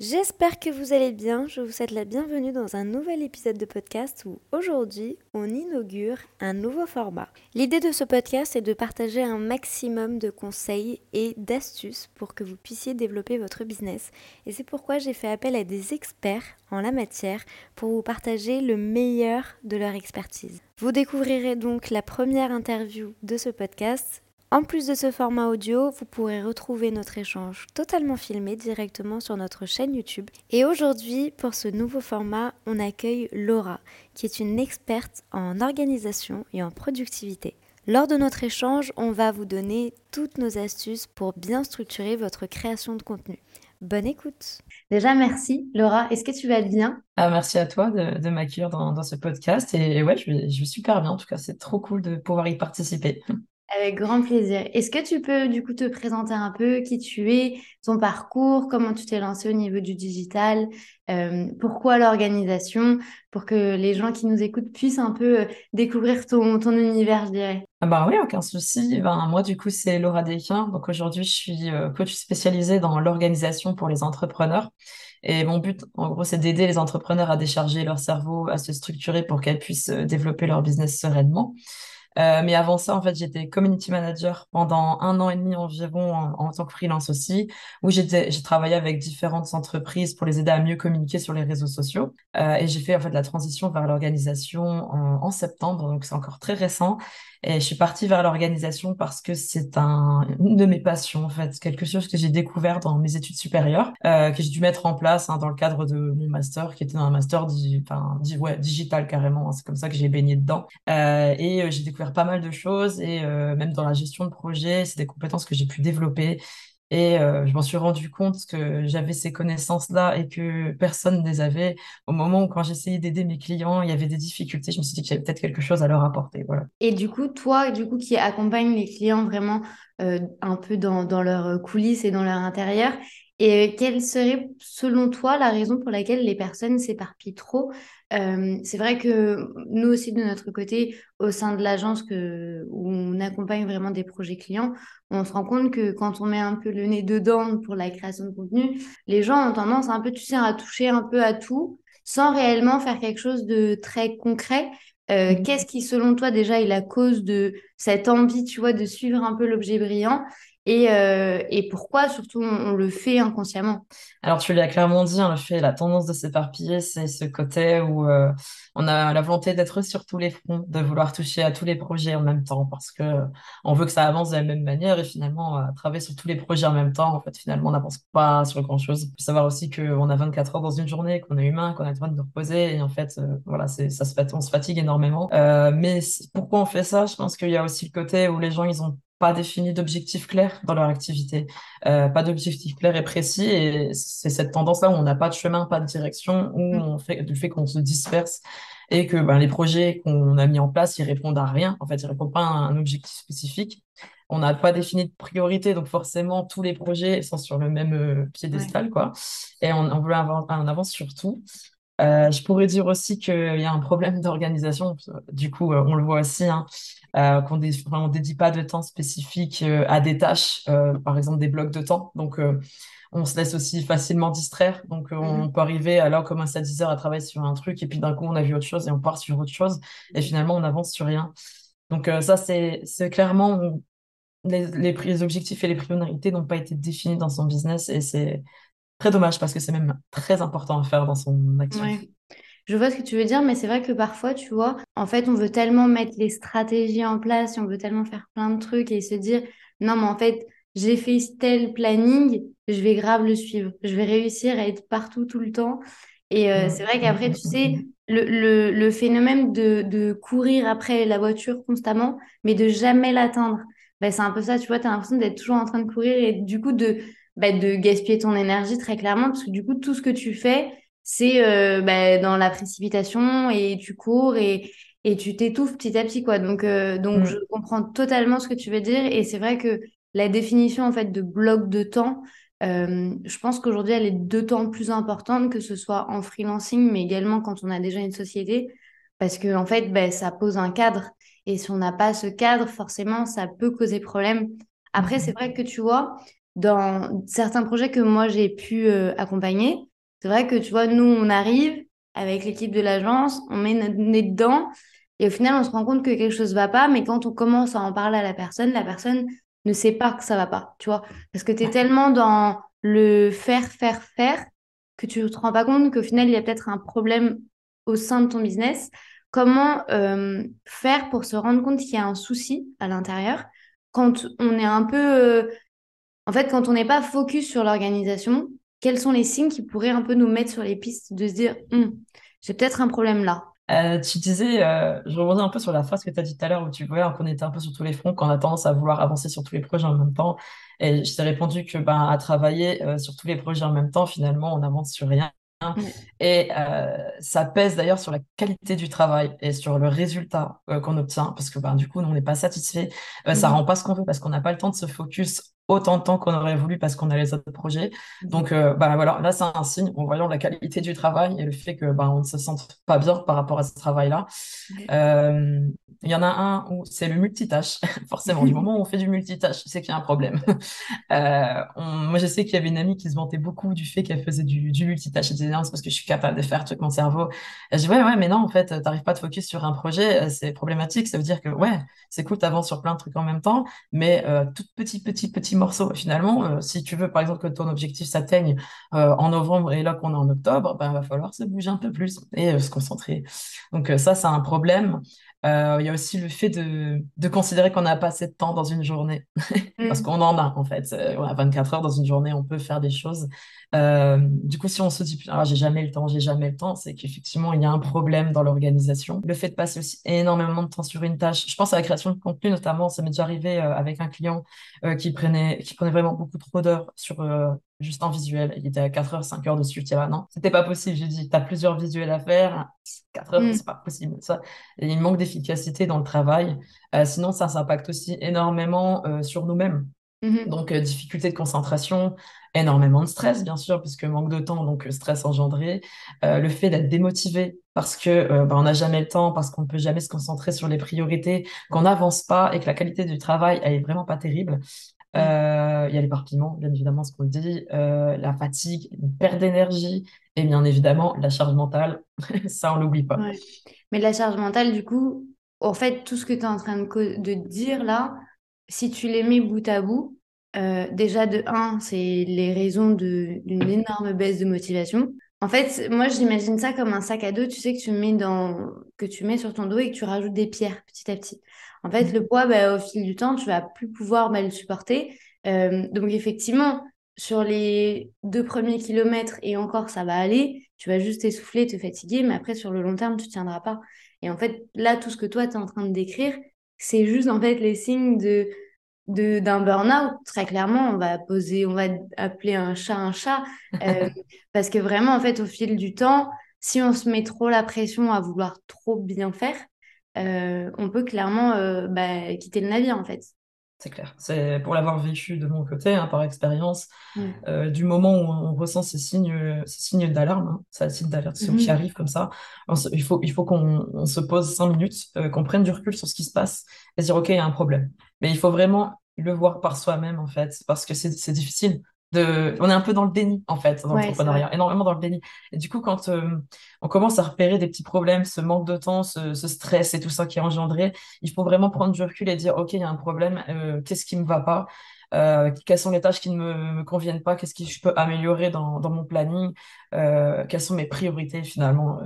J'espère que vous allez bien. Je vous souhaite la bienvenue dans un nouvel épisode de podcast où aujourd'hui on inaugure un nouveau format. L'idée de ce podcast est de partager un maximum de conseils et d'astuces pour que vous puissiez développer votre business. Et c'est pourquoi j'ai fait appel à des experts en la matière pour vous partager le meilleur de leur expertise. Vous découvrirez donc la première interview de ce podcast en plus de ce format audio, vous pourrez retrouver notre échange totalement filmé directement sur notre chaîne YouTube. Et aujourd'hui, pour ce nouveau format, on accueille Laura, qui est une experte en organisation et en productivité. Lors de notre échange, on va vous donner toutes nos astuces pour bien structurer votre création de contenu. Bonne écoute. Déjà, merci Laura. Est-ce que tu vas bien? Ah, Merci à toi de, m'accueillir dans, ce podcast. Et, ouais, je vais, je vais super bien. En tout cas, c'est trop cool de pouvoir y participer. Avec grand plaisir. Est-ce que tu peux du coup te présenter un peu qui tu es, ton parcours, comment tu t'es lancé au niveau du digital, euh, pourquoi l'organisation, pour que les gens qui nous écoutent puissent un peu euh, découvrir ton, ton univers, je dirais? Ah bah oui, aucun souci. Ben, moi, du coup, c'est Laura Desquin. Donc aujourd'hui, je suis euh, coach spécialisée dans l'organisation pour les entrepreneurs. Et mon but, en gros, c'est d'aider les entrepreneurs à décharger leur cerveau, à se structurer pour qu'elles puissent développer leur business sereinement. Euh, mais avant ça, en fait, j'étais community manager pendant un an et demi environ en, tant que freelance aussi, où j'ai travaillé avec différentes entreprises pour les aider à mieux communiquer sur les réseaux sociaux. Euh, et j'ai fait en fait la transition vers l'organisation en, en, septembre, donc c'est encore très récent. Et je suis partie vers l'organisation parce que c'est un, une de mes passions, en fait, quelque chose que j'ai découvert dans mes études supérieures, euh, que j'ai dû mettre en place hein, dans le cadre de mon master, qui était un master enfin, ouais, digital carrément. Hein, c'est comme ça que j'ai baigné dedans. Euh, et euh, j'ai découvert pas mal de choses, et euh, même dans la gestion de projet, c'est des compétences que j'ai pu développer et euh, je m'en suis rendu compte que j'avais ces connaissances-là et que personne ne les avait. Au moment où, quand j'essayais d'aider mes clients, il y avait des difficultés, je me suis dit que j'avais peut-être quelque chose à leur apporter. Voilà. Et du coup, toi, du coup, qui accompagne les clients vraiment euh, un peu dans, dans leurs coulisses et dans leur intérieur, et quelle serait, selon toi, la raison pour laquelle les personnes s'éparpillent trop? Euh, C'est vrai que nous aussi, de notre côté, au sein de l'agence où on accompagne vraiment des projets clients, on se rend compte que quand on met un peu le nez dedans pour la création de contenu, les gens ont tendance un peu, tu sais, à toucher un peu à tout sans réellement faire quelque chose de très concret. Euh, mmh. Qu'est-ce qui, selon toi, déjà est la cause de cette envie, tu vois, de suivre un peu l'objet brillant? Et, euh, et pourquoi surtout on, le fait inconsciemment? Alors tu l'as clairement dit, hein, le fait, la tendance de s'éparpiller, c'est ce côté où euh, on a la volonté d'être sur tous les fronts, de vouloir toucher à tous les projets en même temps, parce que on veut que ça avance de la même manière et finalement à travailler sur tous les projets en même temps, en fait finalement on n'avance pas sur grand chose. Il faut savoir aussi qu'on a 24 heures dans une journée, qu'on est humain, qu'on a besoin de nous reposer et en fait euh, voilà, ça se on se fatigue énormément. mais pourquoi on fait ça? Je pense qu'il y a aussi le côté où les gens ils ont pas défini d'objectifs clairs dans leur activité, euh, pas d'objectifs clairs et précis. Et c'est cette tendance-là où on n'a pas de chemin, pas de direction, où mm. on fait du fait qu'on se disperse et que ben, les projets qu'on a mis en place, ils répondent à rien. En fait, ils répondent pas à un objectif spécifique. On n'a pas défini de priorité, donc forcément tous les projets sont sur le même euh, piédestal, quoi. Et on, on veut avoir, on avance sur tout. Euh, je pourrais dire aussi qu'il y a un problème d'organisation. Du coup, euh, on le voit aussi, hein, euh, qu'on ne dédie pas de temps spécifique à des tâches, euh, par exemple des blocs de temps. Donc, on se laisse aussi facilement distraire. Donc, on mhm. peut arriver, alors à 10 heures à travailler sur un truc, et puis d'un coup, on a vu autre chose et on part sur autre chose, et finalement, on avance sur rien. Donc, ça, c'est clairement les, les, objectifs et les priorités n'ont pas été définis dans son business, et c'est très dommage parce que c'est même très important à faire dans son action. Je vois ce que tu veux dire, mais c'est vrai que parfois, tu vois, en fait, on veut tellement mettre les stratégies en place, on veut tellement faire plein de trucs et se dire, non, mais en fait, j'ai fait tel planning, je vais grave le suivre. Je vais réussir à être partout tout le temps. Et euh, c'est vrai qu'après, tu sais, le, le, phénomène de, de, courir après la voiture constamment, mais de jamais l'atteindre, ben, c'est un peu ça, tu vois, tu as l'impression d'être toujours en train de courir et du coup de, ben, de gaspiller ton énergie très clairement, parce que du coup, tout ce que tu fais, c'est euh, bah, dans la précipitation et tu cours et, et tu t'étouffes petit à petit quoi donc euh, donc mm. je comprends totalement ce que tu veux dire et c'est vrai que la définition en fait de bloc de temps, euh, je pense qu'aujourd'hui, elle est d'autant plus importante que ce soit en freelancing, mais également quand on a déjà une société, parce que en fait, ben, ça pose un cadre. Et si on n'a pas ce cadre, forcément, ça peut causer problème. Après, c'est vrai que tu vois, dans certains projets que moi j'ai pu euh, accompagner, c'est vrai que tu vois, nous, on arrive avec l'équipe de l'agence, on met notre nez dedans, et au final, on se rend compte que quelque chose va pas, mais quand on commence à en parler à la personne, la personne ne sait pas que ça va pas, tu vois. Parce que tu es tellement dans le faire, faire, faire, que tu ne te rends pas compte qu'au final, il y a peut-être un problème au sein de ton business. Comment euh, faire pour se rendre compte qu'il y a un souci à l'intérieur quand on est un peu... Euh, en fait, quand on n'est pas focus sur l'organisation, quels sont les signes qui pourraient un peu nous mettre sur les pistes de se dire, hum, j'ai peut-être un problème là? Euh, tu disais, euh, je rebondis un peu sur la phrase que tu as dit tout à l'heure où tu vois qu'on était un peu sur tous les fronts, qu'on a tendance à vouloir avancer sur tous les projets en même temps. Et je t'ai répondu que ben, à travailler euh, sur tous les projets en même temps, finalement, on n'avance sur rien. Et ça pèse d'ailleurs sur la qualité du travail et sur le résultat qu'on obtient, parce que ben, du coup, on n'est pas satisfait. Ça rend pas ce qu'on veut parce qu'on n'a pas le temps de se focus autant de temps qu'on aurait voulu parce qu'on a les autres projets. Donc, euh, bah, voilà, là, c'est un signe en voyant la qualité du travail et le fait que bah, on ne se sente pas bien par rapport à ce travail-là. Euh, il y en a un où c'est le multitâche. Forcément, du moment où on fait du multitâche, c'est qu'il y a un problème. Euh, moi, je sais qu'il y avait une amie qui se vantait beaucoup du fait qu'elle faisait du, du multitâche. Elle disait non, c'est parce que je suis capable de faire tout mon cerveau. Et je dis ouais, ouais, mais non, en fait, tu n'arrives pas à te focus sur un projet, c'est problématique. Ça veut dire que ouais, c'est cool, tu avances sur plein de trucs en même temps, mais tout petit, petit, petit morceau. Finalement, euh, si tu veux, par exemple, que ton objectif s'atteigne euh, en novembre et là qu'on est en octobre, ben, va falloir se bouger un peu plus et euh, se concentrer. Donc ça, c'est un problème. Il y a aussi le fait de, de considérer qu'on n'a pas assez de temps dans une journée, parce mm. qu'on en a en fait. On a 24 heures dans une journée, on peut faire des choses. Euh, du coup, si on se dit, ah, j'ai jamais le temps, j'ai jamais le temps, c'est qu'effectivement, il y a un problème dans l'organisation. Le fait de passer aussi énormément de temps sur une tâche, je pense à la création de contenu notamment, ça m'est déjà arrivé euh, avec un client euh, qui prenait, qui prenait vraiment beaucoup trop d'heures sur juste un visuel. Il était à 4 heures, 5 heures dessus. Tu vois, non, c'était pas possible. J'ai dit, tu as plusieurs visuels à faire. 4 heures, mm. c'est pas possible. Ça, il manque d'efficacité dans le travail. sinon, ça, ça impacte aussi énormément sur nous-mêmes. Mm-hmm. Donc, difficulté de concentration, énormément de stress, bien sûr, puisque manque de temps, donc euh, stress engendré, euh, le fait d'être démotivé parce que euh, bah, on n'a jamais le temps, parce qu'on ne peut jamais se concentrer sur les priorités, qu'on n'avance pas et que la qualité du travail elle est vraiment pas terrible. Mmh. Il y a l'éparpillement, bien évidemment, ce qu'on dit, la fatigue, une perte d'énergie et bien évidemment la charge mentale. Ça, on l'oublie pas. Mais la charge mentale, du coup, en fait, tout ce que tu es en train de, de dire là, si tu les mets bout à bout, euh, déjà, de un, c'est les raisons d'une énorme baisse de motivation. En fait, moi, j'imagine ça comme un sac à dos, tu sais, que tu mets dans, que tu mets sur ton dos et que tu rajoutes des pierres petit à petit. En fait, le poids, bah, au fil du temps, tu vas plus pouvoir bah, le supporter. Euh, donc, effectivement, sur les deux premiers kilomètres et encore, ça va aller. Tu vas juste essouffler, te fatiguer, mais après, sur le long terme, tu ne tiendras pas. Et en fait, là, tout ce que toi, tu es en train de décrire, c'est juste, en fait, les signes de d'un burn-out, très clairement, on va poser, on va appeler un chat un chat, euh, parce que vraiment, en fait, au fil du temps, si on se met trop la pression à vouloir trop bien faire, euh, on peut clairement euh, bah, quitter le navire, en fait. C'est clair. C'est pour l'avoir vécu de mon côté, hein, par expérience, du moment où on ressent ces signes, ces signes d'alarme, hein, ces signes d'avertissement qui mhm. arrivent comme ça, il faut, il faut qu'on se pose cinq minutes, qu'on prenne du recul sur ce qui se passe et dire, OK, il y a un problème. Mais il faut vraiment le voir par soi-même, en fait, parce que c'est difficile. De... On est un peu dans le déni, en fait, dans l'entrepreneuriat, énormément dans le déni. Et du coup, quand euh, on commence à repérer des petits problèmes, ce manque de temps, ce, stress et tout ça qui est engendré, il faut vraiment prendre du recul et dire, OK, il y a un problème, euh, qu'est-ce qui ne me va pas? Euh, quelles sont les tâches qui ne me, conviennent pas, qu'est-ce que je peux améliorer dans, dans mon planning, quelles sont mes priorités finalement.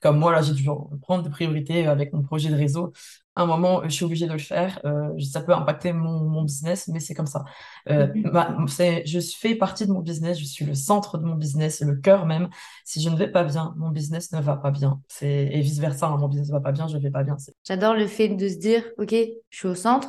Comme moi, là, j'ai dû prendre des priorités avec mon projet de réseau un moment, je suis obligée de le faire. Euh, ça peut impacter mon, business, mais c'est comme ça. Euh, je fais partie de mon business, je suis le centre de mon business, le cœur même. Si je ne vais pas bien, mon business ne va pas bien. Et vice-versa, hein, mon business ne va pas bien, je ne vais pas bien. J'adore le fait de se dire, OK, je suis au centre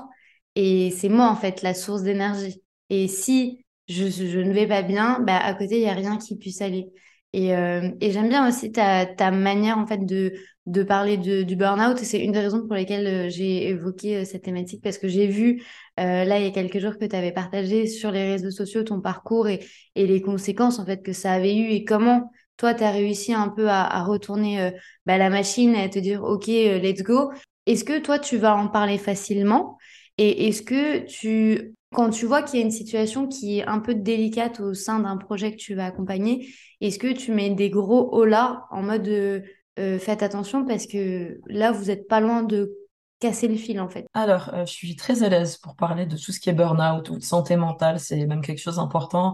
et c'est moi, en fait, la source d'énergie. Et si je, ne vais pas bien, bah, à côté, il n'y a rien qui puisse aller. Et, euh, et j'aime bien aussi ta, ta manière, en fait, de de parler du burn-out. C'est une des raisons pour lesquelles euh, j'ai évoqué euh, cette thématique parce que j'ai vu là il y a quelques jours que tu avais partagé sur les réseaux sociaux ton parcours et, et, les conséquences en fait que ça avait eu et comment toi tu as réussi un peu à, retourner bah, la machine et à te dire ok let's go. Est-ce que toi tu vas en parler facilement? Et est-ce que tu quand tu vois qu'il y a une situation qui est un peu délicate au sein d'un projet que tu vas accompagner, est-ce que tu mets des gros holas en mode euh, faites attention parce que là, vous n'êtes pas loin de casser le fil en fait. Alors, euh, je suis très à l'aise pour parler de tout ce qui est burn-out ou de santé mentale. C'est même quelque chose d'important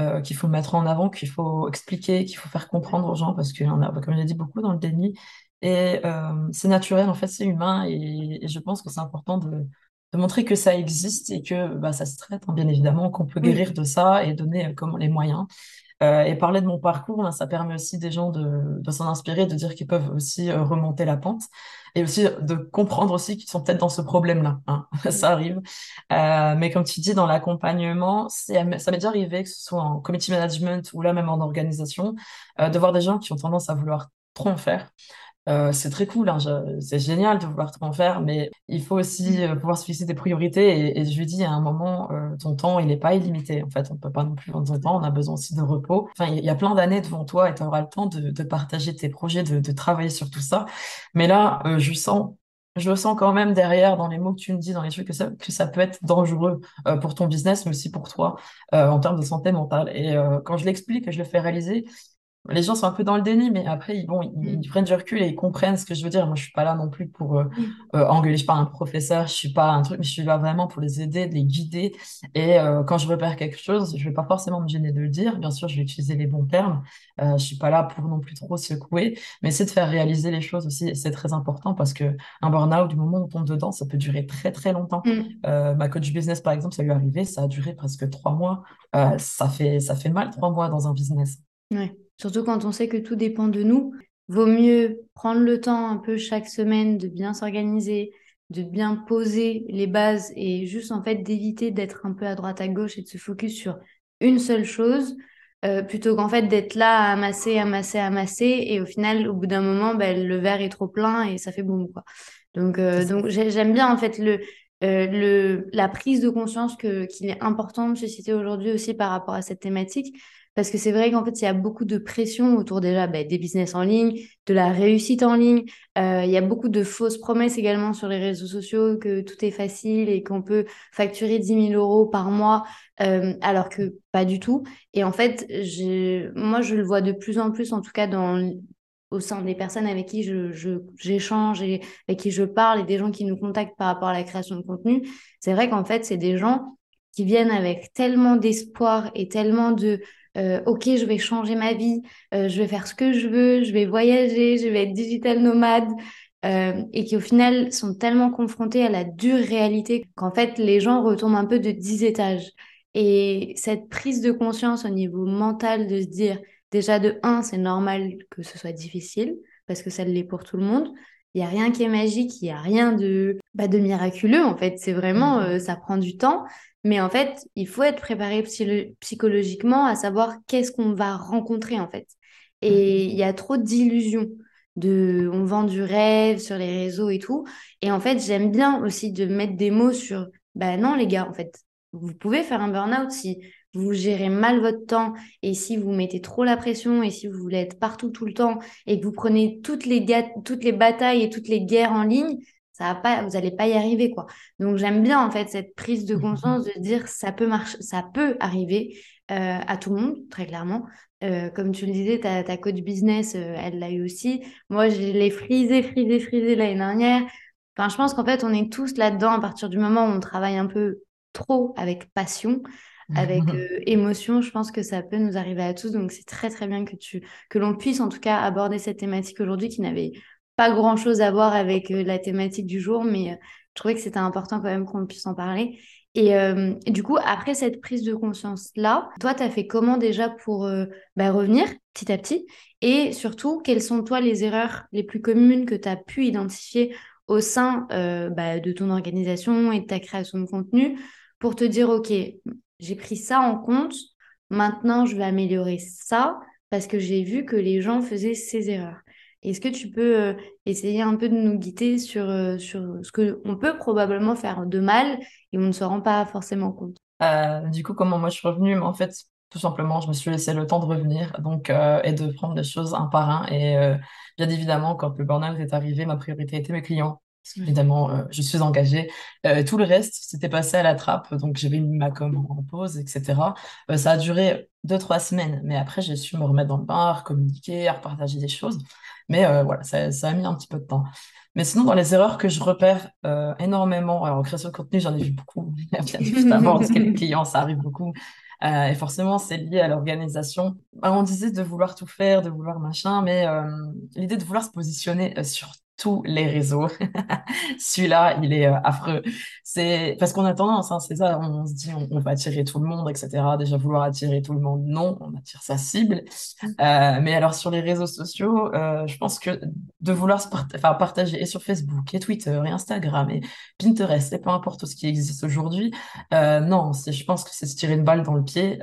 euh, qu'il faut mettre en avant, qu'il faut expliquer, qu'il faut faire comprendre aux gens parce qu'il y en a, comme je l'ai dit, beaucoup dans le déni. Et c'est naturel, en fait, c'est humain. Et, je pense que c'est important de, montrer que ça existe et que bah, ça se traite, hein, bien évidemment, qu'on peut guérir de ça et donner comme les moyens. Euh, et parler de mon parcours, ça permet aussi des gens de, de s'en inspirer, de dire qu'ils peuvent aussi euh, remonter la pente et aussi de comprendre aussi qu'ils sont peut-être dans ce problème-là. Hein. ça arrive. Euh, mais comme tu dis, dans l'accompagnement, ça m'est déjà arrivé, que ce soit en committee management ou là même en organisation, euh, de voir des gens qui ont tendance à vouloir trop en faire. Euh, c'est très cool, hein, c'est génial de vouloir tout en faire, mais il faut aussi euh, pouvoir se fixer des priorités. Et, je lui dis à un moment, euh, ton temps, il n'est pas illimité. En fait, on ne peut pas non plus vendre son temps, on a besoin aussi de repos. Enfin, il y a plein d'années devant toi et tu auras le temps de, partager tes projets, de, travailler sur tout ça. Mais là, je sens je sens quand même derrière dans les mots que tu me dis, dans les trucs, que ça peut être dangereux pour ton business, mais aussi pour toi en termes de santé mentale. Et quand je l'explique, je le fais réaliser, les gens sont un peu dans le déni, mais après, ils, bon, ils, mm. prennent du recul et ils comprennent ce que je veux dire. Moi, je suis pas là non plus pour euh, mm. euh, engueuler. Je suis pas un professeur, je suis pas un truc, mais je suis là vraiment pour les aider, de les guider. Et euh, quand je repère quelque chose, je vais pas forcément me gêner de le dire. Bien sûr, je vais utiliser les bons termes. Je suis pas là pour non plus trop secouer, mais c'est de faire réaliser les choses aussi. C'est très important parce que un burn-out, du moment où on tombe dedans, ça peut durer très très longtemps. Mm. Ma coach business, par exemple, ça lui est arrivé, ça a duré presque trois mois. Ça fait ça fait mal trois mois dans un business. Ouais. Surtout quand on sait que tout dépend de nous. Vaut mieux prendre le temps un peu chaque semaine de bien s'organiser, de bien poser les bases et juste en fait d'éviter d'être un peu à droite à gauche et de se focus sur une seule chose euh, plutôt qu'en fait d'être là à amasser, amasser, amasser et au final au bout d'un moment ben, le verre est trop plein et ça fait boum quoi. Donc, euh, donc j'aime bien en fait le, euh, le, la prise de conscience que, qu'il est important de susciter aujourd'hui aussi par rapport à cette thématique parce que c'est vrai qu'en fait, il y a beaucoup de pression autour déjà bah, des business en ligne, de la réussite en ligne. Euh, il y a beaucoup de fausses promesses également sur les réseaux sociaux, que tout est facile et qu'on peut facturer 10 000 euros par mois, euh, alors que pas du tout. Et en fait, moi, je le vois de plus en plus, en tout cas dans au sein des personnes avec qui je, j'échange et avec qui je parle et des gens qui nous contactent par rapport à la création de contenu, c'est vrai qu'en fait, c'est des gens qui viennent avec tellement d'espoir et tellement de euh, ok, je vais changer ma vie, euh, je vais faire ce que je veux, je vais voyager, je vais être digital nomade, euh, et qui au final sont tellement confrontés à la dure réalité qu'en fait les gens retombent un peu de 10 étages. Et cette prise de conscience au niveau mental de se dire, déjà de 1, c'est normal que ce soit difficile, parce que ça l'est pour tout le monde. Il n'y a rien qui est magique, il n'y a rien de, bah, de miraculeux en fait. C'est vraiment, mmh. ça prend du temps. Mais en fait, il faut être préparé psychologiquement à savoir qu'est-ce qu'on va rencontrer en fait. Et mhm. il y a trop d'illusions. De, on vend du rêve sur les réseaux et tout. Et en fait, j'aime bien aussi de mettre des mots sur, ben non les gars, en fait, vous pouvez faire un burn-out si vous gérez mal votre temps et si vous mettez trop la pression et si vous voulez être partout tout le temps et que vous prenez toutes les, toutes les batailles et toutes les guerres en ligne, ça va pas, vous n'allez pas y arriver, quoi. Donc, j'aime bien, en fait, cette prise de conscience de dire ça peut marcher, ça peut arriver euh, à tout le monde, très clairement. Euh, comme tu le disais, ta, ta coach business, euh, elle l'a eu aussi. Moi, je l'ai frisé, frisé, frisé l'année dernière. Enfin, je pense qu'en fait, on est tous là-dedans à partir du moment où on travaille un peu trop avec passion, avec émotion. Je pense que ça peut nous arriver à tous. Donc, c'est très, très bien que, tu, que l'on puisse, en tout cas, aborder cette thématique aujourd'hui qui n'avait pas grand-chose à voir avec euh, la thématique du jour, mais euh, je trouvais que c'était important quand même qu'on puisse en parler. Et, euh, du coup, après cette prise de conscience-là, toi, tu as fait comment déjà pour bah, revenir petit à petit? Et surtout, quelles sont toi les erreurs les plus communes que tu as pu identifier au sein bah, de ton organisation et de ta création de contenu pour te dire, OK, j'ai pris ça en compte, maintenant je vais améliorer ça parce que j'ai vu que les gens faisaient ces erreurs? Est-ce que tu peux essayer un peu de nous guider sur, sur ce qu'on peut probablement faire de mal et on ne se rend pas forcément compte? Du coup, comment moi je suis revenue? En fait, tout simplement, je me suis laissé le temps de revenir donc, et de prendre des choses un par un. Et bien évidemment, quand le burn-out est arrivé, ma priorité était mes clients. Parce qu'évidemment, euh, je suis engagée. Euh, tout le reste, c'était passé à la trappe. Donc, j'avais mis ma com en, pause, etc. Euh, ça a duré deux, trois semaines. Mais après, j'ai su me remettre dans le bain, communiquer, repartager des choses. Mais voilà, ça, ça, a mis un petit peu de temps. Mais sinon, dans les erreurs que je repère énormément, alors en création de contenu, j'en ai vu beaucoup, bien évidemment, parce que les clients, ça arrive beaucoup. et forcément, c'est lié à l'organisation. Bah, on disait de vouloir tout faire, de vouloir machin, mais l'idée de vouloir se positionner sur tous les réseaux. Celui-là, il est euh, affreux. C'est parce qu'on a tendance, hein, c'est ça, on, se dit on, va attirer tout le monde, etc. Déjà vouloir attirer tout le monde, non, on attire sa cible. Mmh. Euh, mais alors sur les réseaux sociaux, euh, je pense que de vouloir se enfin, partager et sur Facebook, et Twitter, et Instagram, et Pinterest, et peu importe ce qui existe aujourd'hui, non, je pense que c'est se tirer une balle dans le pied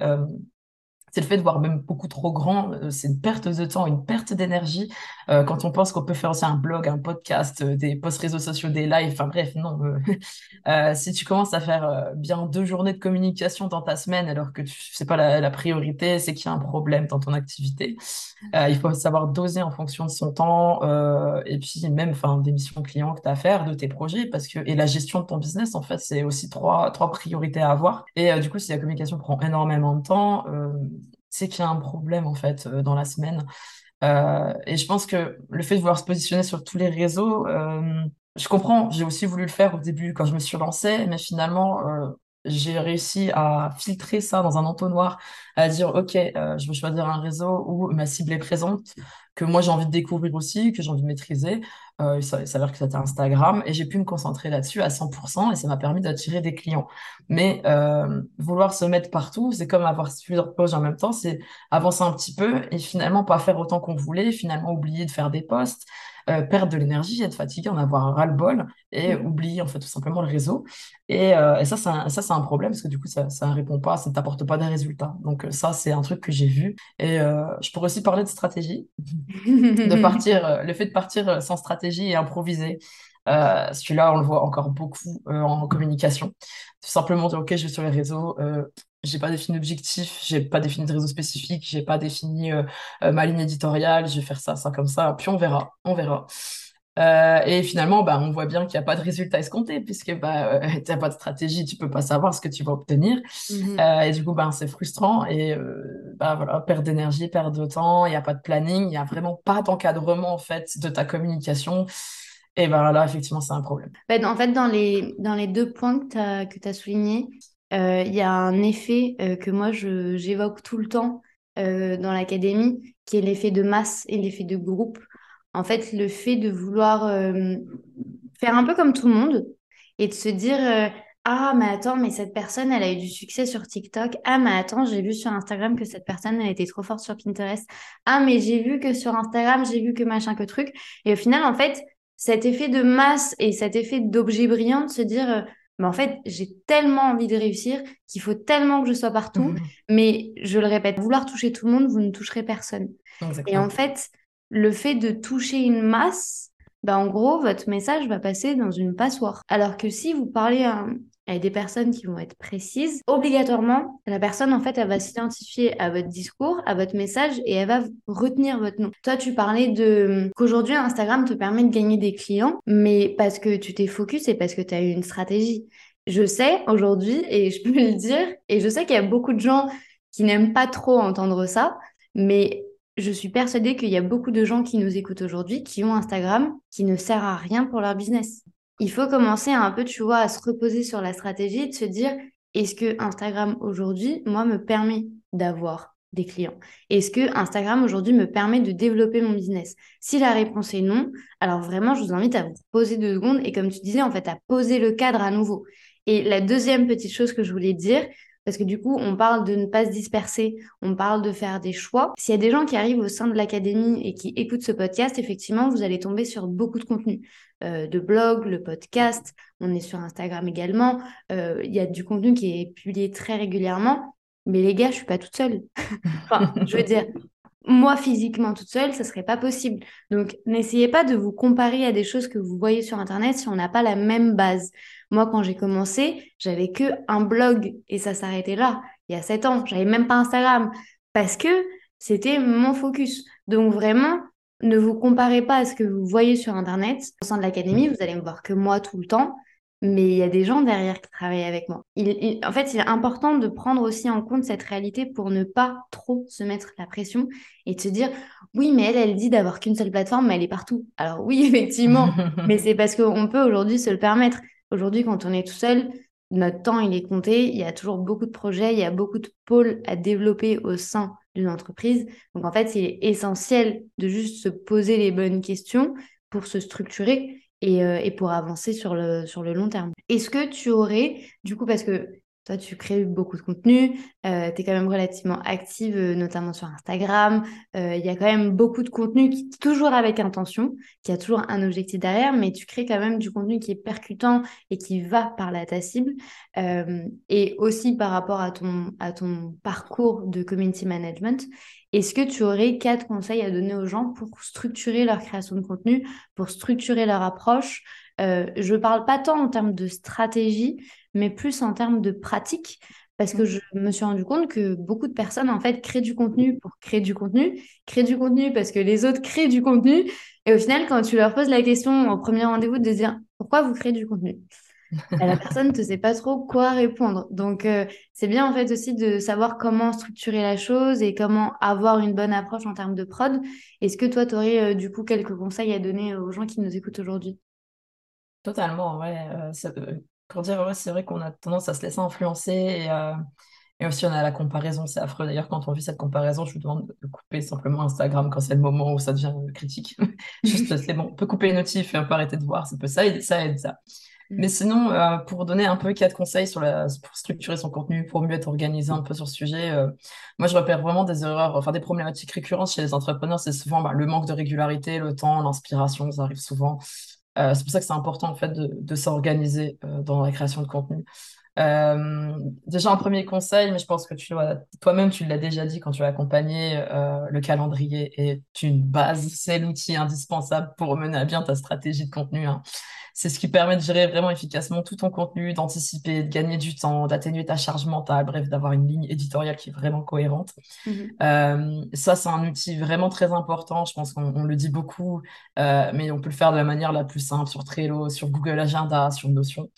c'est le fait de voir même beaucoup trop grand. Euh, c'est une perte de temps, une perte d'énergie. Euh, quand on pense qu'on peut faire aussi un blog, un podcast, euh, des posts réseaux sociaux, des lives, enfin bref, non. si tu commences à faire bien deux journées de communication dans ta semaine alors que sais pas la, priorité, c'est qu'il y a un problème dans ton activité. il faut savoir doser en fonction de son temps et puis même des missions clients que tu as à faire, de tes projets, parce que et la gestion de ton business, en fait, c'est aussi trois, trois priorités à avoir. Et du coup, si la communication prend énormément de temps, c'est qu'il y a un problème en fait euh, dans la semaine. Euh, et je pense que le fait de vouloir se positionner sur tous les réseaux, euh, je comprends, j'ai aussi voulu le faire au début quand je me suis lancée, mais finalement, j'ai réussi à filtrer ça dans un entonnoir, à dire, OK, je veux choisir un réseau où ma cible est présente, que moi j'ai envie de découvrir aussi, que j'ai envie de maîtriser. Euh, il s'avère que c'était Instagram et j'ai pu me concentrer là-dessus à 100% et ça m'a permis d'attirer des clients. Mais euh, vouloir se mettre partout, c'est comme avoir plusieurs posts en même temps, c'est avancer un petit peu et finalement pas faire autant qu'on voulait, finalement oublier de faire des posts, euh, perdre de l'énergie, être fatigué, en avoir ras-le-bol et mmh. oublier en fait tout simplement le réseau. Et, euh, et ça, c'est un, ça, c'est un problème parce que du coup, ça ne répond pas, ça ne t'apporte pas des résultats. Donc euh, ça, c'est un truc que j'ai vu. Et je pourrais aussi parler de stratégie, de partir, le fait de partir sans stratégie et improviser. Celui-là, on le voit encore beaucoup en communication. Tout simplement dire, OK, je vais sur les réseaux, j'ai pas défini d'objectif, j'ai pas défini de réseau spécifique, j'ai pas défini euh, euh, ma ligne éditoriale, je vais faire ça, ça comme ça, puis on verra, on verra. Euh, et finalement, bah, on voit bien qu'il n'y a pas de résultat escompté, puisque bah, tu n'as pas de stratégie, tu peux pas savoir ce que tu vas obtenir. Mmh et du coup, bah, c'est frustrant. Et bah, voilà, perte d'énergie, perte de temps, il n'y a pas de planning, il n'y a vraiment pas d'encadrement en fait, de ta communication. Et ben là, effectivement, c'est un problème. En fait, dans les, dans les deux points que tu as, as soulignés, euh, il y a un effet euh, que moi j'évoque tout le temps euh, dans l'académie, qui est l'effet de masse et l'effet de groupe. En fait, le fait de vouloir faire un peu comme tout le monde et de se dire ah, mais attends, mais cette personne, elle a eu du succès sur TikTok. Ah, mais attends, j'ai vu sur Instagram que cette personne, elle était trop forte sur Pinterest. Ah, mais j'ai vu que sur Instagram, j'ai vu que machin, que truc. Et au final, en fait, cet effet de masse et cet effet d'objet brillant, de se dire, mais en fait, j'ai tellement envie de réussir qu'il faut tellement que je sois partout. Mhm. Mais je le répète, vouloir toucher tout le monde, vous ne toucherez personne. Et en fait, le fait de toucher une masse, bah en gros, votre message va passer dans une passoire. Alors que si vous parlez à, avec des personnes qui vont être précises, obligatoirement, la personne, en fait, elle va s'identifier à votre discours, à votre message et elle va retenir votre nom. Toi, tu parlais de qu'aujourd'hui, Instagram te permet de gagner des clients, mais parce que tu t'es focus et parce que tu as eu une stratégie. Je sais aujourd'hui, et je peux le dire, et je sais qu'il y a beaucoup de gens qui n'aiment pas trop entendre ça, mais je suis persuadée qu'il y a beaucoup de gens qui nous écoutent aujourd'hui qui ont Instagram qui ne sert à rien pour leur business il faut commencer un peu, tu vois, à se reposer sur la stratégie, de se dire, est-ce que Instagram aujourd'hui, moi, me permet d'avoir des clients? Est-ce que Instagram aujourd'hui me permet de développer mon business? Si la réponse est non, alors vraiment, je vous invite à vous poser deux secondes et comme tu disais, en fait, à poser le cadre à nouveau. Et la deuxième petite chose que je voulais dire, parce que du coup, on parle de ne pas se disperser, on parle de faire des choix. S'il y a des gens qui arrivent au sein de l'académie et qui écoutent ce podcast, effectivement, vous allez tomber sur beaucoup de contenu. Euh, de blog, le podcast, on est sur Instagram également. Euh, il y a du contenu qui est publié très régulièrement. Mais les gars, je suis pas toute seule. enfin, je veux dire, moi, physiquement, toute seule, ça serait pas possible. Donc, n'essayez pas de vous comparer à des choses que vous voyez sur Internet si on n'a pas la même base. Moi, quand j'ai commencé, j'avais que un blog et ça s'arrêtait là. Il y a sept ans, j'avais même pas Instagram parce que c'était mon focus. Donc, vraiment, ne vous comparez pas à ce que vous voyez sur Internet. Au sein de l'académie, vous allez me voir que moi tout le temps mais il y a des gens derrière qui travaillent avec moi. en fait, il est important de prendre aussi en compte cette réalité pour ne pas trop se mettre la pression et de se dire oui, mais elle, elle dit d'avoir qu'une seule plateforme, mais elle est partout. Alors oui, effectivement, mais c'est parce qu'on peut aujourd'hui se le permettre. Aujourd'hui, quand on est tout seul, notre temps, il est compté. Il y a toujours beaucoup de projets, il y a beaucoup de pôles à développer au sein d'une entreprise. Donc en fait, il est essentiel de juste se poser les bonnes questions pour se structurer euh, et, pour avancer sur le, sur le long terme. Est-ce que tu aurais, du coup, parce que toi, tu crées beaucoup de contenu, euh, tu es quand même relativement active, euh, notamment sur Instagram. Il y a quand même beaucoup de contenu qui toujours avec intention, qui a toujours un objectif derrière, mais tu crées quand même du contenu qui est percutant et qui va parler à ta cible. et aussi par rapport à ton, à ton parcours de community management. Est-ce que tu aurais quatre conseils à donner aux gens pour structurer leur création de contenu, pour structurer leur approche euh, Je ne parle pas tant en termes de stratégie, mais plus en termes de pratique, parce que mmh. je me suis rendu compte que beaucoup de personnes, en fait, créent du contenu pour créer du contenu, créent du contenu parce que les autres créent du contenu, et au final, quand tu leur poses la question au premier rendez-vous de dire pourquoi vous créez du contenu? La personne ne sait pas trop quoi répondre. Donc, euh, c'est bien en fait aussi de savoir comment structurer la chose et comment avoir une bonne approche en termes de prod. Est-ce que toi, tu aurais euh, du coup quelques conseils à donner aux gens qui nous écoutent aujourd'hui? Totalement, ouais. Euh, pour dire, ouais, c'est vrai qu'on a tendance à se laisser influencer et, et aussi on a la comparaison. C'est affreux d'ailleurs quand on vit cette comparaison. Je vous demande de couper simplement Instagram quand c'est le moment où ça devient critique. Juste, c'est bon, on peut couper les notifs et on peut arrêter de voir. Ça peut ça aide, ça aide ça. Mais sinon, euh, pour donner un peu quatre conseils sur la, pour structurer son contenu, pour mieux être organisé un peu sur ce sujet, euh, moi je repère vraiment des erreurs, enfin des problématiques récurrentes chez les entrepreneurs, c'est souvent bah, le manque de régularité, le temps, l'inspiration, ça arrive souvent. Euh, c'est pour ça que c'est important en fait de, de s'organiser dans la création de contenu. déjà un premier conseil, mais je pense que toi-même tu l'as déjà dit quand tu as accompagné, le calendrier est une base, c'est l'outil indispensable pour mener à bien ta stratégie de contenu. Hein. C'est ce qui permet de gérer vraiment efficacement tout ton contenu, d'anticiper, de gagner du temps, d'atténuer ta charge mentale, bref, d'avoir une ligne éditoriale qui est vraiment cohérente. Mhm. Euh, ça, c'est un outil vraiment très important. Je pense qu'on le dit beaucoup, euh, mais on peut le faire de la manière la plus simple sur Trello, sur Google Agenda, sur Notion.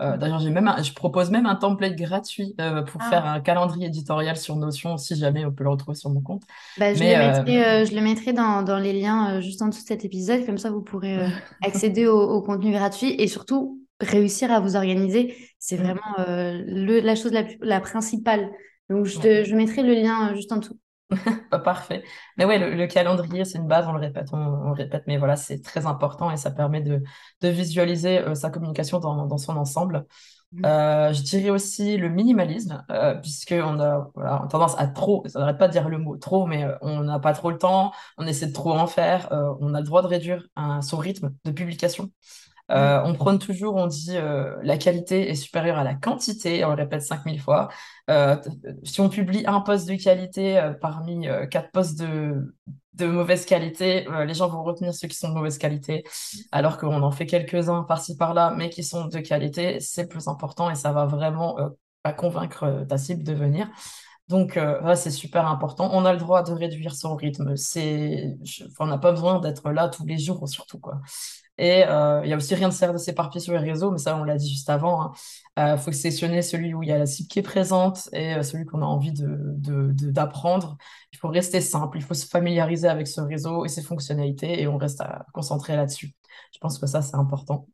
Euh, d'ailleurs, j'ai même je propose même un template gratuit euh, pour faire ah. un calendrier éditorial sur Notion, si jamais on peut le retrouver sur mon compte. Bah, je, le mettrai, euh, je, le mettrai, dans, dans les liens juste en dessous de cet épisode, comme ça vous pourrez accéder au, contenu gratuit et surtout réussir à vous organiser. C'est mm. vraiment le, la chose la, la principale. Donc, je, te, je mettrai le lien juste en dessous. Parfait. Mais ouais, le, calendrier, c'est une base, on le répète, on, le répète, mais voilà, c'est très important et ça permet de, de visualiser euh, sa communication dans, dans, son ensemble. Mmh. Euh, je dirais aussi le minimalisme, euh, puisqu'on a, voilà, tendance à trop, ça n'arrête pas de dire le mot trop, mais on n'a pas trop le temps, on essaie de trop en faire, on a le droit de réduire son rythme de publication. Euh, on prône toujours, on dit euh, la qualité est supérieure à la quantité, on le répète 5000 fois. Euh, si on publie un poste de qualité parmi quatre postes de, mauvaise qualité, les gens vont retenir ceux qui sont de mauvaise qualité, alors qu'on en fait quelques-uns par-ci par-là, mais qui sont de qualité, c'est plus important et ça va vraiment convaincre ta cible de venir. Donc, c'est super important. On a le droit de réduire son rythme. C'est, on n'a pas besoin d'être là tous les jours, surtout quoi. Et euh, il y a aussi rien de sert de s'éparpiller sur les réseaux, mais ça, on l'a dit juste avant. Il hein. euh, faut sélectionner celui où il y a la cible qui est présente et euh, celui qu'on a envie d'apprendre. De, il faut rester simple, il faut se familiariser avec ce réseau et ses fonctionnalités et on reste à, concentré là-dessus. Je pense que ça, c'est important.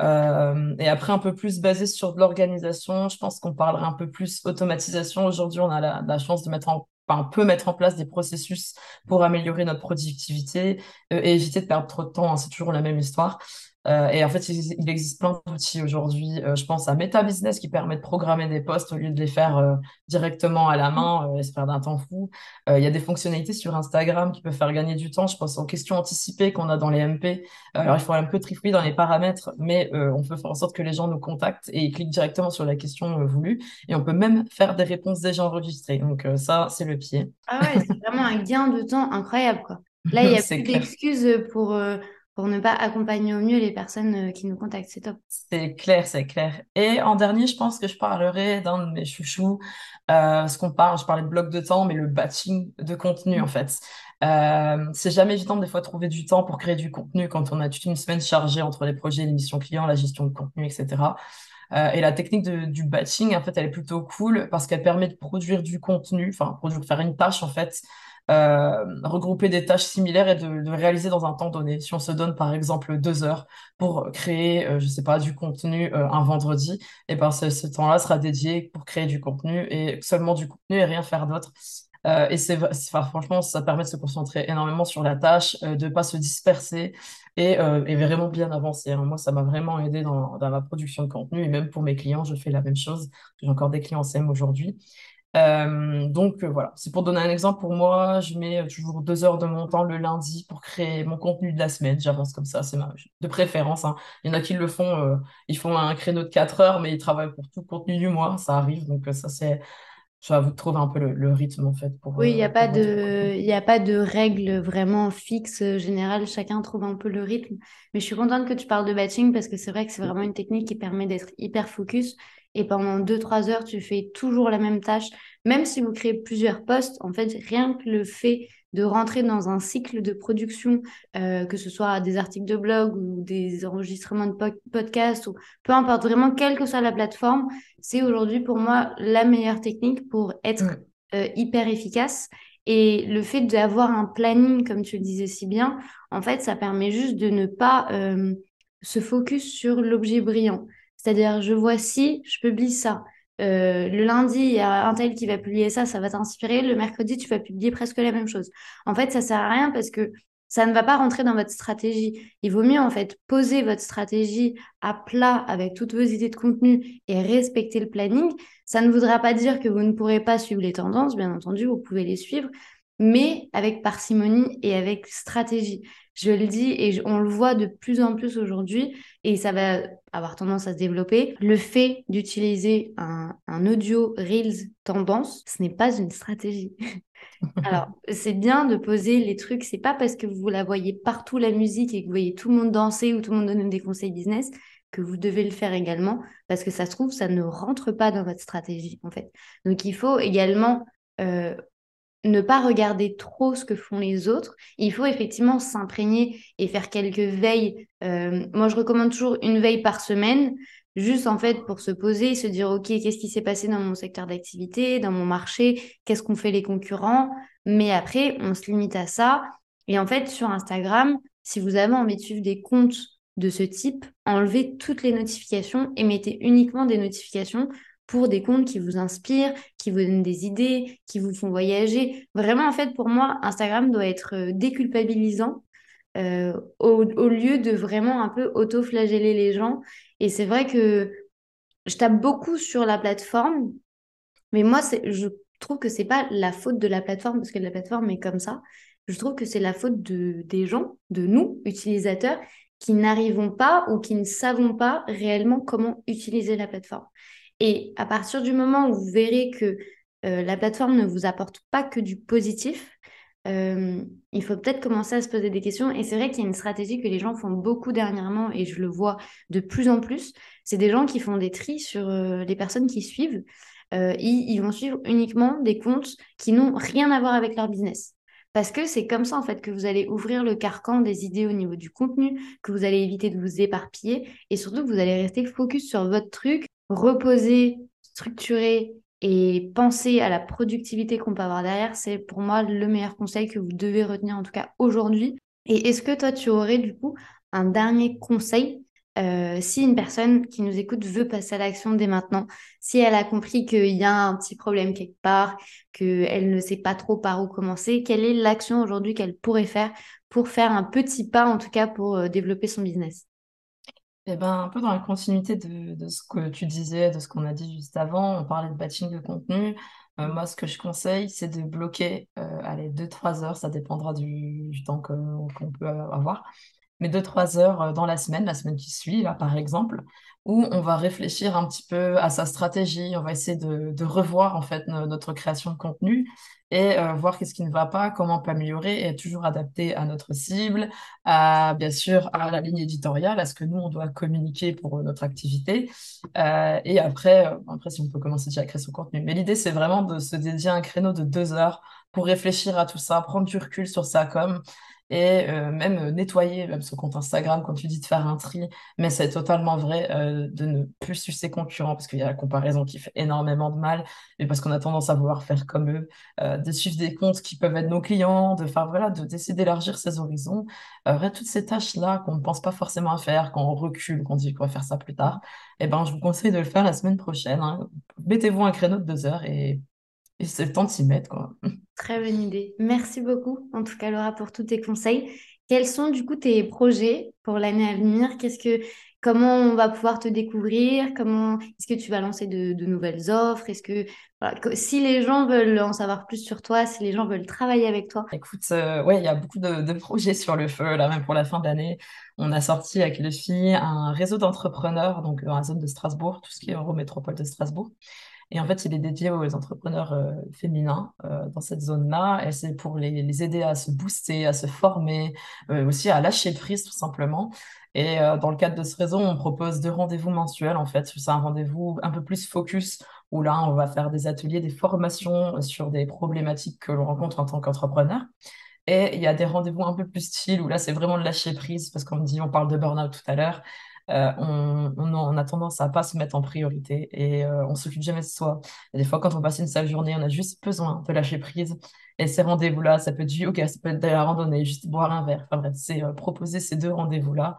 et après, un peu plus basé sur de l'organisation, je pense qu'on parlera un peu plus automatisation. Aujourd'hui, on a la, la, chance de mettre en on peut mettre en place des processus pour améliorer notre productivité euh, et éviter de perdre trop de temps. Hein, c'est toujours la même histoire. Euh, et en fait, il, existe plein d'outils aujourd'hui. Euh, je pense à Meta Business qui permet de programmer des posts au lieu de les faire euh, directement à la main et se perdre un temps fou. Il y a des fonctionnalités sur Instagram qui peuvent faire gagner du temps. Je pense aux questions anticipées qu'on a dans les MP. alors, il faut un peu trifouiller dans les paramètres, mais on peut faire en sorte que les gens nous contactent et ils cliquent directement sur la question voulue. Et on peut même faire des réponses déjà enregistrées. Donc, ça, c'est le pied. Ah ouais, c'est vraiment un gain de temps incroyable, quoi. Là, il n'y a plus d'excuses pour pour ne pas accompagner au mieux les personnes euh, qui nous contactent. C'est top. C'est clair, c'est clair. Et en dernier, je pense que je parlerai d'un de mes chouchous. Euh, ce qu'on parle, je parlais de bloc de temps, mais le batching de contenu, en fait. Euh, c'est jamais évident des fois de trouver du temps pour créer du contenu quand on a toute une semaine chargée entre les projets, les missions clients, la gestion de contenu, etc. Euh, et la technique de, du batching, en fait, elle est plutôt cool parce qu'elle permet de produire du contenu, enfin, produire, faire une tâche, en fait, regrouper des tâches similaires et de, réaliser dans un temps donné. Si on se donne par exemple deux heures pour créer, euh, je sais pas, du contenu euh, un vendredi, et ben ce, temps-là sera dédié pour créer du contenu et seulement du contenu et rien faire d'autre. et c'est, franchement, ça permet de se concentrer énormément sur la tâche, de ne pas se disperser et, vraiment bien avancer. Hein. Moi, ça m'a vraiment aidé dans, dans, ma production de contenu et même pour mes clients, je fais la même chose. J'ai encore des clients CM aujourd'hui. Euh, donc euh, voilà, c'est pour donner un exemple. Pour moi, je mets toujours deux heures de mon temps le lundi pour créer mon contenu de la semaine. J'avance comme ça, c'est ma de préférence. Hein. Il y en a qui le font, euh, ils font un créneau de quatre heures, mais ils travaillent pour tout le contenu du mois. Ça arrive, donc ça c'est. Vais vous trouver un peu le, rythme en fait. Pour, oui, il n'y a, pas de, a pas de règles vraiment fixes générales. Chacun trouve un peu le rythme. Mais je suis contente que tu parles de batching parce que c'est vrai que c'est vraiment une technique qui permet d'être hyper focus et pendant 2-3 heures, tu fais toujours la même tâche, même si vous créez plusieurs postes, en fait, rien que le fait de rentrer dans un cycle de production, euh, que ce soit des articles de blog ou des enregistrements de podcast ou peu importe, vraiment, quelle que soit la plateforme, c'est aujourd'hui pour moi la meilleure technique pour être euh, hyper efficace. Et le fait d'avoir un planning, comme tu le disais si bien, en fait, ça permet juste de ne pas euh, se focus sur l'objet brillant. C'est-à-dire, je vois si, je publie ça. Euh, le lundi, il y a un tel qui va publier ça, ça va t'inspirer. Le mercredi, tu vas publier presque la même chose. En fait, ça sert à rien parce que ça ne va pas rentrer dans votre stratégie. Il vaut mieux en fait poser votre stratégie à plat avec toutes vos idées de contenu et respecter le planning. Ça ne voudra pas dire que vous ne pourrez pas suivre les tendances, bien entendu, vous pouvez les suivre, mais avec parcimonie et avec stratégie. Je le dis et on le voit de plus en plus aujourd'hui et ça va avoir tendance à se développer. Le fait d'utiliser un, audio Reels tendance, ce n'est pas une stratégie. Alors, c'est bien de poser les trucs. C'est pas parce que vous la voyez partout la musique et que vous voyez tout le monde danser ou tout le monde donner des conseils business que vous devez le faire également parce que ça se trouve, ça ne rentre pas dans votre stratégie en fait. Donc, il faut également euh, ne pas regarder trop ce que font les autres. Il faut effectivement s'imprégner et faire quelques veilles. Euh, moi, je recommande toujours une veille par semaine, juste en fait pour se poser se dire, OK, qu'est-ce qui s'est passé dans mon secteur d'activité, dans mon marché, qu'est-ce qu'ont fait les concurrents? Mais après, on se limite à ça. Et en fait, sur Instagram, si vous avez envie de suivre des comptes de ce type, enlevez toutes les notifications et mettez uniquement des notifications pour des comptes qui vous inspirent, qui vous donnent des idées, qui vous font voyager. Vraiment, en fait, pour moi, Instagram doit être euh, déculpabilisant euh, au, lieu de vraiment un peu auto-flageller les gens. Et c'est vrai que je tape beaucoup sur la plateforme, mais moi, je trouve que c'est pas la faute de la plateforme, parce que la plateforme est comme ça. Je trouve que c'est la faute de, des gens, de nous, utilisateurs, qui n'arrivons pas ou qui ne savons pas réellement comment utiliser la plateforme. Et à partir du moment où vous verrez que euh, la plateforme ne vous apporte pas que du positif, euh, il faut peut-être commencer à se poser des questions. Et c'est vrai qu'il y a une stratégie que les gens font beaucoup dernièrement, et je le vois de plus en plus. C'est des gens qui font des tris sur euh, les personnes qui suivent. Ils, ils, vont suivre uniquement des comptes qui n'ont rien à voir avec leur business. Parce que c'est comme ça, en fait, que vous allez ouvrir le carcan des idées au niveau du contenu, que vous allez éviter de vous éparpiller et surtout que vous allez rester focus sur votre truc reposer, structurer et penser à la productivité qu'on peut avoir derrière, c'est pour moi le meilleur conseil que vous devez retenir en tout cas aujourd'hui. Et est-ce que toi, tu aurais du coup un dernier conseil euh, si une personne qui nous écoute veut passer à l'action dès maintenant, si elle a compris qu'il y a un petit problème quelque part, qu'elle ne sait pas trop par où commencer, quelle est l'action aujourd'hui qu'elle pourrait faire pour faire un petit pas, en tout cas pour euh, développer son business? Eh ben, un peu dans la continuité de, ce que tu disais, de ce qu'on a dit juste avant, on parlait de batching de contenu. Euh, moi, ce que je conseille, c'est de bloquer, euh, allez, 2-3 heures, ça dépendra du, temps qu'on peut avoir, mais deux trois heures euh, dans la semaine, la semaine qui suit, là, par exemple, où on va réfléchir un petit peu à sa stratégie, on va essayer de, de revoir, en fait, no- notre création de contenu et euh, voir qu'est-ce qui ne va pas, comment on peut améliorer et toujours adapter à notre cible, à, bien sûr, à la ligne éditoriale, à ce que nous, on doit communiquer pour euh, notre activité. Euh, et après, euh, après, si on peut commencer déjà à créer son contenu. Mais l'idée, c'est vraiment de se dédier un créneau de deux heures pour réfléchir à tout ça, prendre du recul sur sa com et euh, même euh, nettoyer même ce compte Instagram, quand tu dis de faire un tri. Mais c'est totalement vrai euh, de ne plus suivre ses concurrents parce qu'il y a la comparaison qui fait énormément de mal et parce qu'on a tendance à vouloir faire comme eux, de suivre des comptes qui peuvent être nos clients, de faire, voilà, de, d'essayer d'élargir ses horizons. Toutes ces tâches-là qu'on ne pense pas forcément à faire, quand on recule, qu'on dit qu'on va faire ça plus tard, eh ben, je vous conseille de le faire la semaine prochaine. hein. Mettez-vous un créneau de deux heures et, et c'est le temps de s'y mettre, quoi. Très bonne idée. Merci beaucoup, en tout cas, Laura, pour tous tes conseils. Quels sont du coup tes projets pour l'année à venir? Qu'est-ce que, comment on va pouvoir te découvrir? Comment, est-ce que tu vas lancer de, de nouvelles offres? Est-ce que, voilà, que- si les gens veulent en savoir plus sur toi, si les gens veulent travailler avec toi, Écoute, euh, ouais, il y a beaucoup de, de projets sur le feu, là, même pour la fin d'année. On a sorti avec filles un réseau d'entrepreneurs, donc dans la zone de Strasbourg, tout ce qui est Eurométropole de Strasbourg. Et en fait, il est dédié aux entrepreneurs euh, féminins euh, dans cette zone-là. Et c'est pour les, aider à se booster, à se former, euh, aussi à lâcher prise, tout simplement. Et dans le cadre de ce réseau, on propose deux rendez-vous mensuels, en fait. C'est un rendez-vous un peu plus focus, où là, on va faire des ateliers, des formations sur des problématiques que l'on rencontre en tant qu'entrepreneur. Et il y a des rendez-vous un peu plus style où là, c'est vraiment de lâcher prise parce qu'on me dit, on parle de burn-out tout à l'heure. Euh, on, a tendance à pas se mettre en priorité et euh, on s'occupe jamais de soi. Et des fois, quand on passe une sale journée, on a juste besoin de lâcher prise. Et ces rendez-vous-là, ça peut être du yoga, ça peut être de la randonnée, juste boire un verre. Enfin bref, c'est euh, proposer ces deux rendez-vous-là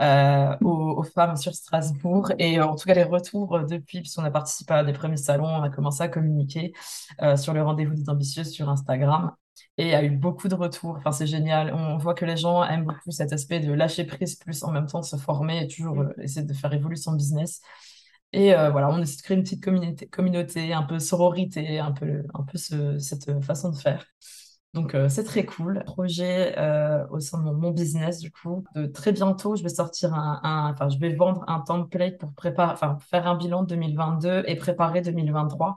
euh, aux, aux femmes sur Strasbourg. Et en tout cas, les retours depuis, puisqu'on a participé à des premiers salons, on a commencé à communiquer sur le rendez-vous des ambitieuses sur Instagram. Et a eu beaucoup de retours. Enfin, c'est génial. On voit que les gens aiment beaucoup cet aspect de lâcher prise, plus en même temps de se former et toujours euh, essayer de faire évoluer son business. Et euh, voilà, on essaie de créer une petite communauté, communauté un peu sororité, un peu, un peu ce- cette façon de faire. Donc, euh, c'est très cool. Projet euh, au sein de mon, mon business, du coup. De très bientôt, je vais sortir un, enfin, je vais vendre un template pour préparer, enfin, faire un bilan de 2022 et préparer 2023.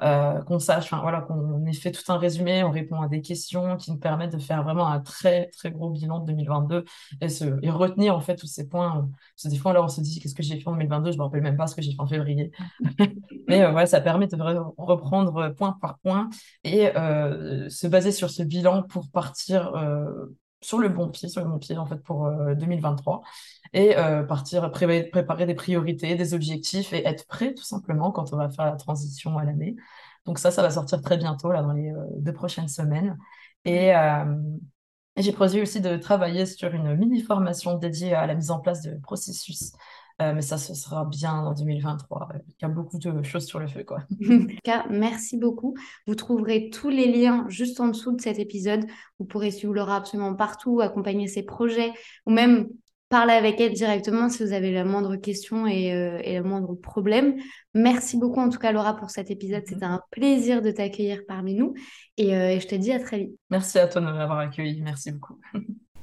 Euh, qu'on sache, enfin, voilà, qu'on ait fait tout un résumé, on répond à des questions qui nous permettent de faire vraiment un très, très gros bilan de 2022 et, se, et retenir, en fait, tous ces points. euh, Parce que des fois, là, on se dit, qu'est-ce que j'ai fait en 2022? Je me rappelle même pas ce que j'ai fait en février. Mais euh, voilà, ça permet de reprendre euh, point par point et euh, se baser sur ce bilan pour partir euh, sur le bon pied, sur le bon pied en fait pour euh, 2023 et euh, partir pré- préparer des priorités, des objectifs et être prêt tout simplement quand on va faire la transition à l'année. Donc ça, ça va sortir très bientôt là dans les euh, deux prochaines semaines et euh, j'ai prévu aussi de travailler sur une mini-formation dédiée à la mise en place de processus. Euh, mais ça, ce sera bien en 2023. Euh, Il y a beaucoup de choses sur le feu, quoi. En tout cas, merci beaucoup. Vous trouverez tous les liens juste en dessous de cet épisode. Vous pourrez suivre Laura absolument partout, accompagner ses projets ou même parler avec elle directement si vous avez la moindre question et, euh, et le moindre problème. Merci beaucoup en tout cas Laura pour cet épisode. C'était un plaisir de t'accueillir parmi nous et, euh, et je te dis à très vite. Merci à toi de m'avoir accueilli. Merci beaucoup.